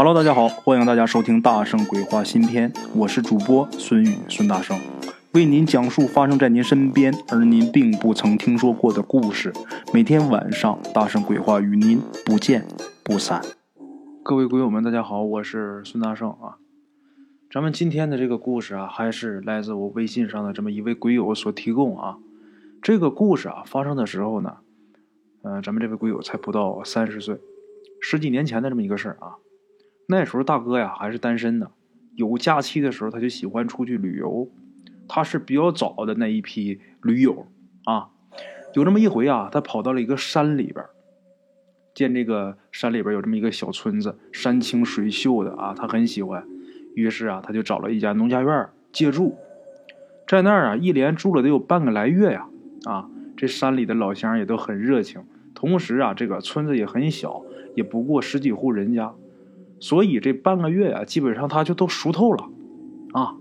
Hello，大家好，欢迎大家收听《大圣鬼话》新篇，我是主播孙宇孙大圣，为您讲述发生在您身边而您并不曾听说过的故事。每天晚上，《大圣鬼话》与您不见不散。各位鬼友们，大家好，我是孙大圣啊。咱们今天的这个故事啊，还是来自我微信上的这么一位鬼友所提供啊。这个故事啊，发生的时候呢，呃，咱们这位鬼友才不到三十岁，十几年前的这么一个事儿啊。那时候大哥呀还是单身呢，有假期的时候他就喜欢出去旅游。他是比较早的那一批驴友啊。有这么一回啊，他跑到了一个山里边，见这个山里边有这么一个小村子，山清水秀的啊，他很喜欢。于是啊，他就找了一家农家院借住，在那儿啊一连住了得有半个来月呀。啊，这山里的老乡也都很热情，同时啊，这个村子也很小，也不过十几户人家。所以这半个月呀，基本上他就都熟透了，啊。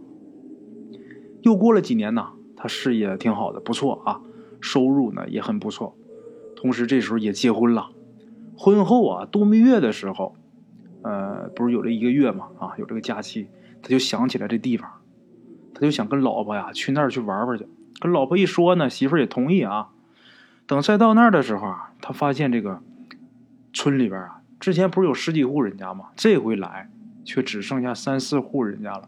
又过了几年呢，他事业挺好的，不错啊，收入呢也很不错。同时这时候也结婚了，婚后啊度蜜月的时候，呃，不是有这一个月嘛，啊，有这个假期，他就想起来这地方，他就想跟老婆呀去那儿去玩玩去。跟老婆一说呢，媳妇儿也同意啊。等再到那儿的时候啊，他发现这个村里边啊。之前不是有十几户人家吗？这回来却只剩下三四户人家了。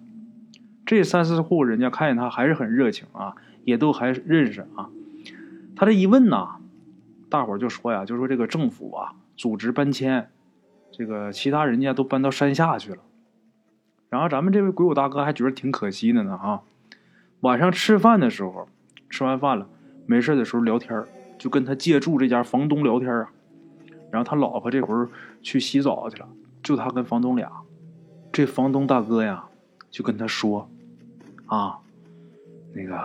这三四户人家看见他还是很热情啊，也都还认识啊。他这一问呐，大伙就说呀，就说这个政府啊组织搬迁，这个其他人家都搬到山下去了。然后咱们这位鬼友大哥还觉得挺可惜的呢啊。晚上吃饭的时候，吃完饭了，没事的时候聊天就跟他借住这家房东聊天啊。然后他老婆这会儿去洗澡去了，就他跟房东俩。这房东大哥呀，就跟他说：“啊，那个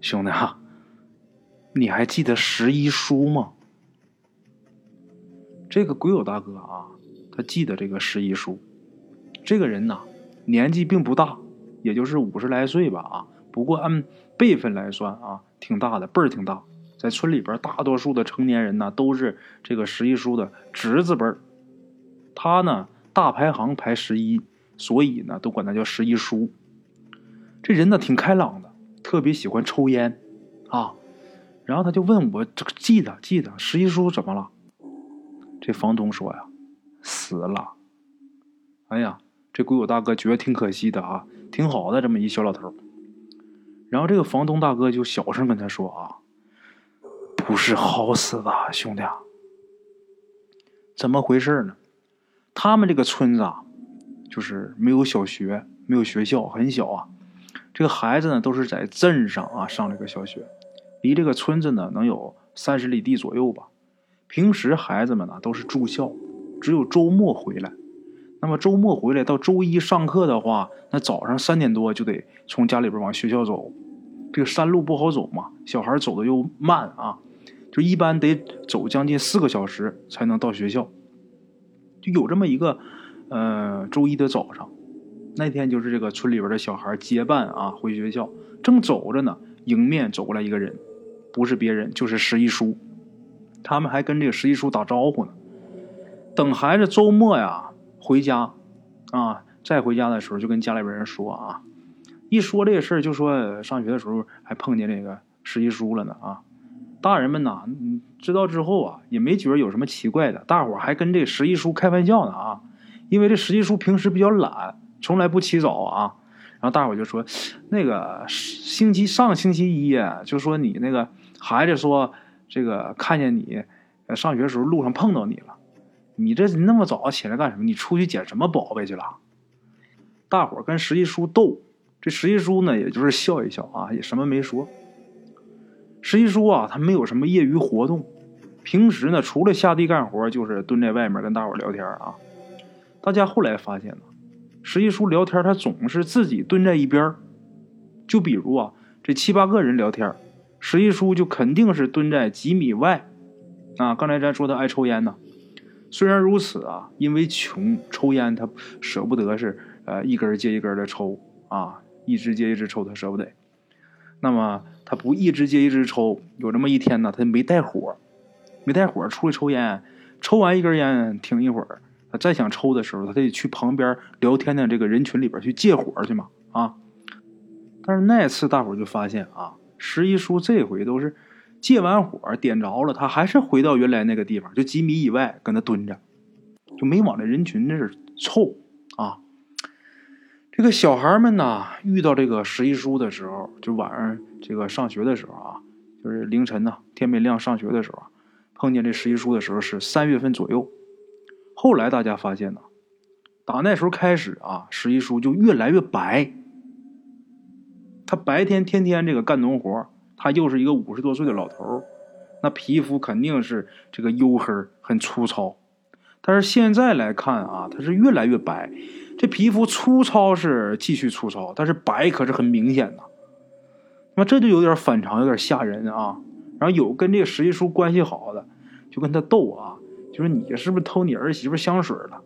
兄弟哈，你还记得十一叔吗？”这个鬼友大哥啊，他记得这个十一叔。这个人呐，年纪并不大，也就是五十来岁吧啊。不过按辈分来算啊，挺大的，辈儿挺大。在村里边，大多数的成年人呢，都是这个十一叔的侄子辈儿。他呢，大排行排十一，所以呢，都管他叫十一叔。这人呢，挺开朗的，特别喜欢抽烟啊。然后他就问我：“这个记得记得，十一叔怎么了？”这房东说呀：“死了。”哎呀，这鬼友大哥觉得挺可惜的啊，挺好的这么一小老头。然后这个房东大哥就小声跟他说啊。不是好死的，兄弟，怎么回事呢？他们这个村子啊，就是没有小学，没有学校，很小啊。这个孩子呢，都是在镇上啊上这个小学，离这个村子呢能有三十里地左右吧。平时孩子们呢都是住校，只有周末回来。那么周末回来到周一上课的话，那早上三点多就得从家里边往学校走，这个山路不好走嘛，小孩走的又慢啊。就一般得走将近四个小时才能到学校，就有这么一个，呃，周一的早上，那天就是这个村里边的小孩结伴啊回学校，正走着呢，迎面走过来一个人，不是别人就是十一叔，他们还跟这个十一叔打招呼呢。等孩子周末呀回家，啊，再回家的时候就跟家里边人说啊，一说这个事儿就说上学的时候还碰见这个十一叔了呢啊。大人们呐，知道之后啊，也没觉得有什么奇怪的。大伙还跟这十一叔开玩笑呢啊，因为这十一叔平时比较懒，从来不起早啊。然后大伙就说，那个星期上星期一就说你那个孩子说这个看见你上学时候路上碰到你了，你这那么早起来干什么？你出去捡什么宝贝去了？大伙跟十一叔斗，这十一叔呢，也就是笑一笑啊，也什么没说。十一叔啊，他没有什么业余活动，平时呢，除了下地干活，就是蹲在外面跟大伙聊天啊。大家后来发现呢，十一叔聊天，他总是自己蹲在一边就比如啊，这七八个人聊天，十一叔就肯定是蹲在几米外。啊，刚才咱说他爱抽烟呢，虽然如此啊，因为穷，抽烟他舍不得是呃一根接一根的抽啊，一支接一支抽他舍不得。那么。他不一直接一直抽，有这么一天呢，他没带火，没带火出来抽烟，抽完一根烟，停一会儿，他再想抽的时候，他得去旁边聊天的这个人群里边去借火去嘛啊。但是那次大伙就发现啊，十一叔这回都是借完火点着了，他还是回到原来那个地方，就几米以外搁那蹲着，就没往这人群那儿凑。这个小孩们呢，遇到这个十一叔的时候，就晚上这个上学的时候啊，就是凌晨呢，天没亮上学的时候，碰见这十一叔的时候是三月份左右。后来大家发现呢，打那时候开始啊，十一叔就越来越白。他白天天天这个干农活，他又是一个五十多岁的老头那皮肤肯定是这个黝黑，很粗糙。但是现在来看啊，他是越来越白。这皮肤粗糙是继续粗糙，但是白可是很明显的。那这就有点反常，有点吓人啊。然后有跟这个十一叔关系好的，就跟他斗啊，就说你是不是偷你儿媳妇香水了？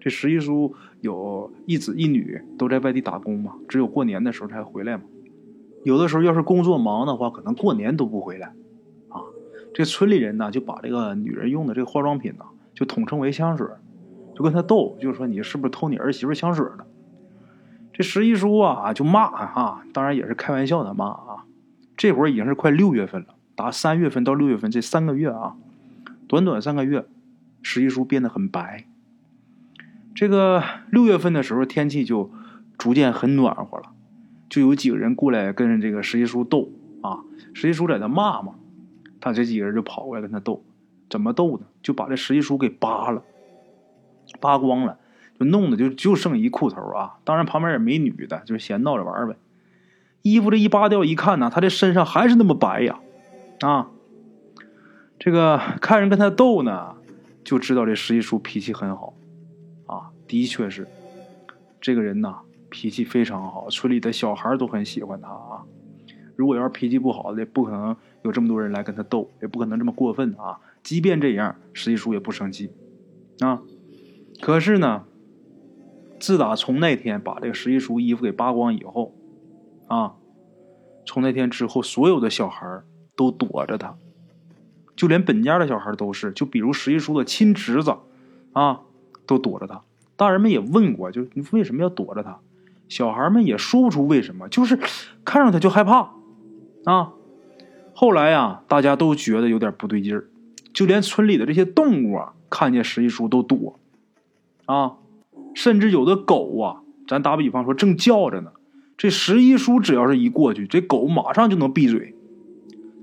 这十一叔有一子一女，都在外地打工嘛，只有过年的时候才回来嘛。有的时候要是工作忙的话，可能过年都不回来啊。这村里人呢，就把这个女人用的这个化妆品呢，就统称为香水。就跟他斗，就说你是不是偷你儿媳妇香水了？这十一叔啊就骂哈，当然也是开玩笑的骂啊。这会儿已经是快六月份了，打三月份到六月份这三个月啊，短短三个月，十一叔变得很白。这个六月份的时候，天气就逐渐很暖和了，就有几个人过来跟这个十一叔斗啊。十一叔在那骂嘛，他这几个人就跑过来跟他斗，怎么斗呢？就把这十一叔给扒了。扒光了，就弄的就就剩一裤头啊！当然旁边也没女的，就是闲闹着玩呗。衣服这一扒掉，一看呢，他这身上还是那么白呀！啊，这个看人跟他斗呢，就知道这十一叔脾气很好啊，的确是这个人呐，脾气非常好，村里的小孩都很喜欢他啊。如果要是脾气不好的，不可能有这么多人来跟他斗，也不可能这么过分啊。即便这样，十一叔也不生气啊。可是呢，自打从那天把这个十一叔衣服给扒光以后，啊，从那天之后，所有的小孩都躲着他，就连本家的小孩都是，就比如十一叔的亲侄子，啊，都躲着他。大人们也问过，就你为什么要躲着他？小孩们也说不出为什么，就是看着他就害怕，啊。后来呀，大家都觉得有点不对劲儿，就连村里的这些动物啊，看见十一叔都躲。啊，甚至有的狗啊，咱打比方说正叫着呢，这十一叔只要是一过去，这狗马上就能闭嘴，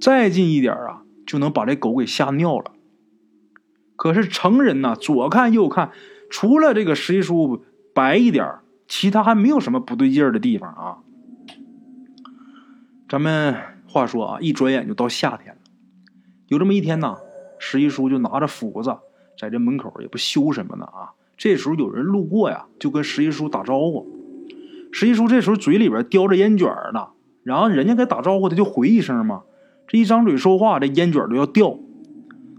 再近一点啊，就能把这狗给吓尿了。可是成人呢，左看右看，除了这个十一叔白一点其他还没有什么不对劲儿的地方啊。咱们话说啊，一转眼就到夏天了，有这么一天呢，十一叔就拿着斧子在这门口也不修什么呢啊。这时候有人路过呀，就跟十一叔打招呼。十一叔这时候嘴里边叼着烟卷呢，然后人家给打招呼，他就回一声嘛。这一张嘴说话，这烟卷都要掉，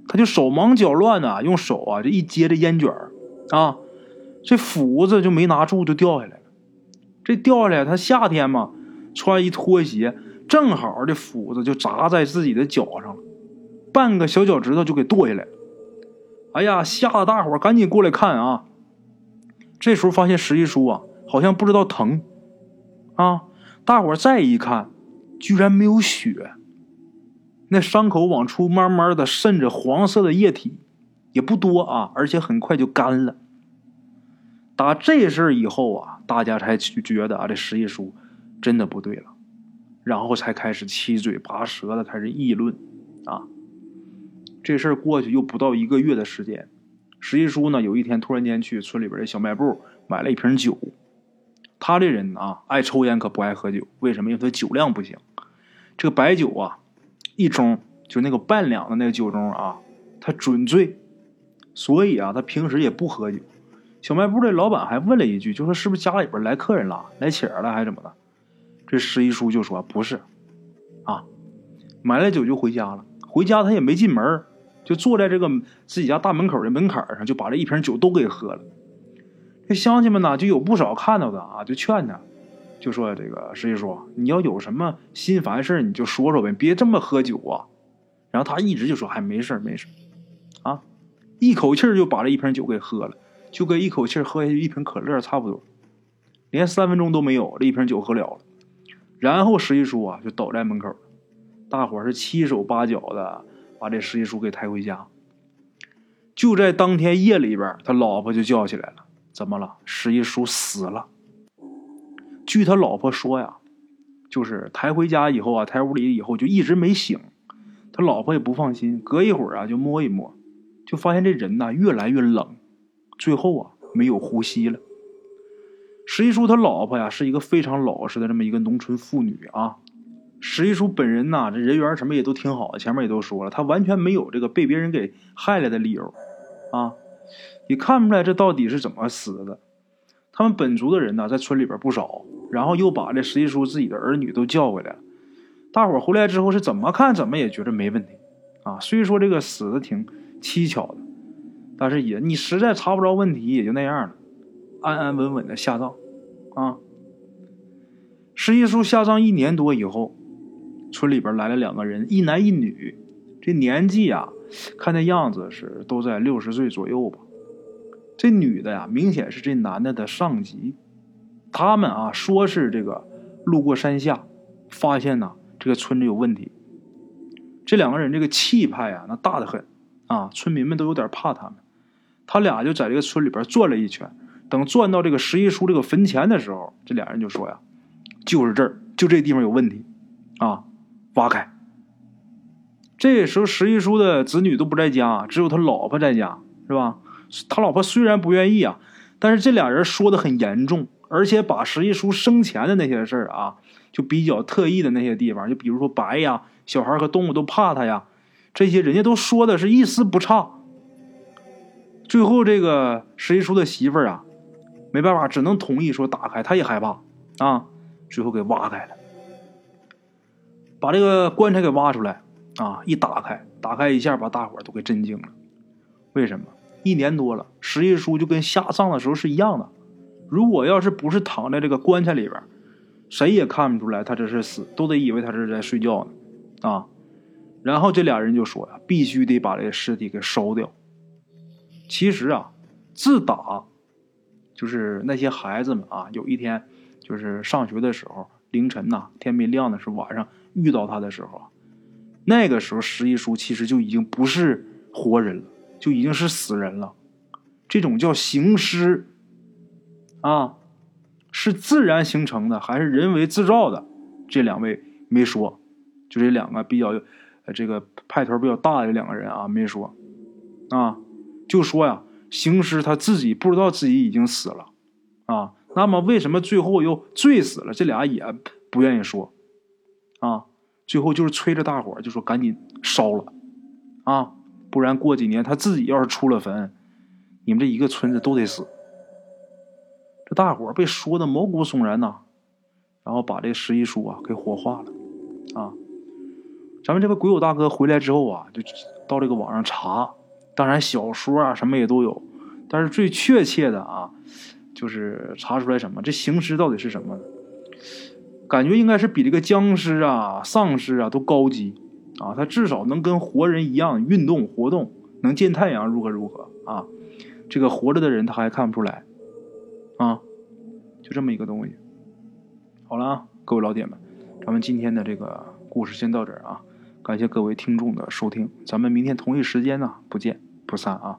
他就手忙脚乱的用手啊，这一接这烟卷啊，这斧子就没拿住，就掉下来了。这掉下来，他夏天嘛，穿一拖鞋，正好这斧子就砸在自己的脚上了，半个小脚趾头就给剁下来了。哎呀，吓得大伙赶紧过来看啊！这时候发现十一叔啊，好像不知道疼，啊！大伙再一看，居然没有血，那伤口往出慢慢的渗着黄色的液体，也不多啊，而且很快就干了。打这事儿以后啊，大家才觉得啊，这十一叔真的不对了，然后才开始七嘴八舌的开始议论，啊！这事儿过去又不到一个月的时间。十一叔呢，有一天突然间去村里边的小卖部买了一瓶酒。他这人啊，爱抽烟可不爱喝酒。为什么？因为他酒量不行。这个白酒啊，一盅就那个半两的那个酒盅啊，他准醉。所以啊，他平时也不喝酒。小卖部的老板还问了一句，就说是不是家里边来客人了，来请了还是怎么的？这十一叔就说不是，啊，买了酒就回家了。回家他也没进门。就坐在这个自己家大门口的门槛上，就把这一瓶酒都给喝了。这乡亲们呢，就有不少看到的啊，就劝他，就说：“这个十一叔，你要有什么心烦事你就说说呗，别这么喝酒啊。”然后他一直就说：“还没事没事啊。”一口气就把这一瓶酒给喝了。就跟一口气喝下去一瓶可乐差不多，连三分钟都没有，这一瓶酒喝了了。然后石一叔啊就倒在门口，大伙是七手八脚的把这十一叔给抬回家。就在当天夜里边，他老婆就叫起来了：“怎么了？十一叔死了。”据他老婆说呀，就是抬回家以后啊，抬屋里以后就一直没醒。他老婆也不放心，隔一会儿啊就摸一摸，就发现这人呐越来越冷，最后啊没有呼吸了。十一叔他老婆呀是一个非常老实的这么一个农村妇女啊。石一叔本人呐这人缘什么也都挺好的，前面也都说了，他完全没有这个被别人给害了的理由啊。也看不出来这到底是怎么死的。他们本族的人呢在村里边不少，然后又把这石一叔自己的儿女都叫回来了。大伙回来之后是怎么看怎么也觉得没问题，啊，虽说这个死的挺蹊跷的，但是也你实在查不着问题，也就那样了，安安稳稳的下葬，啊。石一叔下葬一年多以后，村里边来了两个人，一男一女，这年纪啊，看那样子是都在六十岁左右吧。这女的呀，明显是这男的的上级，他们啊说是这个路过山下，发现呢。这个村子有问题，这两个人这个气派啊，那大的很啊，村民们都有点怕他们。他俩就在这个村里边转了一圈，等转到这个十一叔这个坟前的时候，这俩人就说呀：“就是这儿，就这地方有问题，啊，挖开。”这时候十一叔的子女都不在家，只有他老婆在家，是吧？他老婆虽然不愿意啊，但是这俩人说的很严重，而且把十一叔生前的那些事儿啊。就比较特异的那些地方，就比如说白呀，小孩和动物都怕他呀，这些人家都说的是一丝不差。最后这个石一叔的媳妇儿啊，没办法，只能同意说打开，他也害怕啊，最后给挖开了，把这个棺材给挖出来啊，一打开，打开一下，把大伙都给震惊了。为什么？一年多了，石一叔就跟下葬的时候是一样的。如果要是不是躺在这个棺材里边。谁也看不出来他这是死，都得以为他是在睡觉呢，啊！然后这俩人就说呀，必须得把这个尸体给烧掉。其实啊，自打就是那些孩子们啊，有一天就是上学的时候，凌晨呐，天没亮的时候，晚上遇到他的时候，那个时候石一叔其实就已经不是活人了，就已经是死人了。这种叫行尸啊。是自然形成的还是人为制造的？这两位没说，就这两个比较，这个派头比较大的两个人啊，没说，啊，就说呀，行尸他自己不知道自己已经死了，啊，那么为什么最后又醉死了？这俩也不愿意说，啊，最后就是催着大伙就说赶紧烧了，啊，不然过几年他自己要是出了坟，你们这一个村子都得死。这大伙被说的毛骨悚然呐，然后把这十一叔啊给火化了，啊，咱们这个鬼友大哥回来之后啊，就到这个网上查，当然小说啊什么也都有，但是最确切的啊，就是查出来什么这行尸到底是什么？感觉应该是比这个僵尸啊、丧尸啊都高级啊，他至少能跟活人一样运动活动，能见太阳，如何如何啊？这个活着的人他还看不出来。啊，就这么一个东西。好了啊，各位老铁们，咱们今天的这个故事先到这儿啊，感谢各位听众的收听，咱们明天同一时间呢不见不散啊。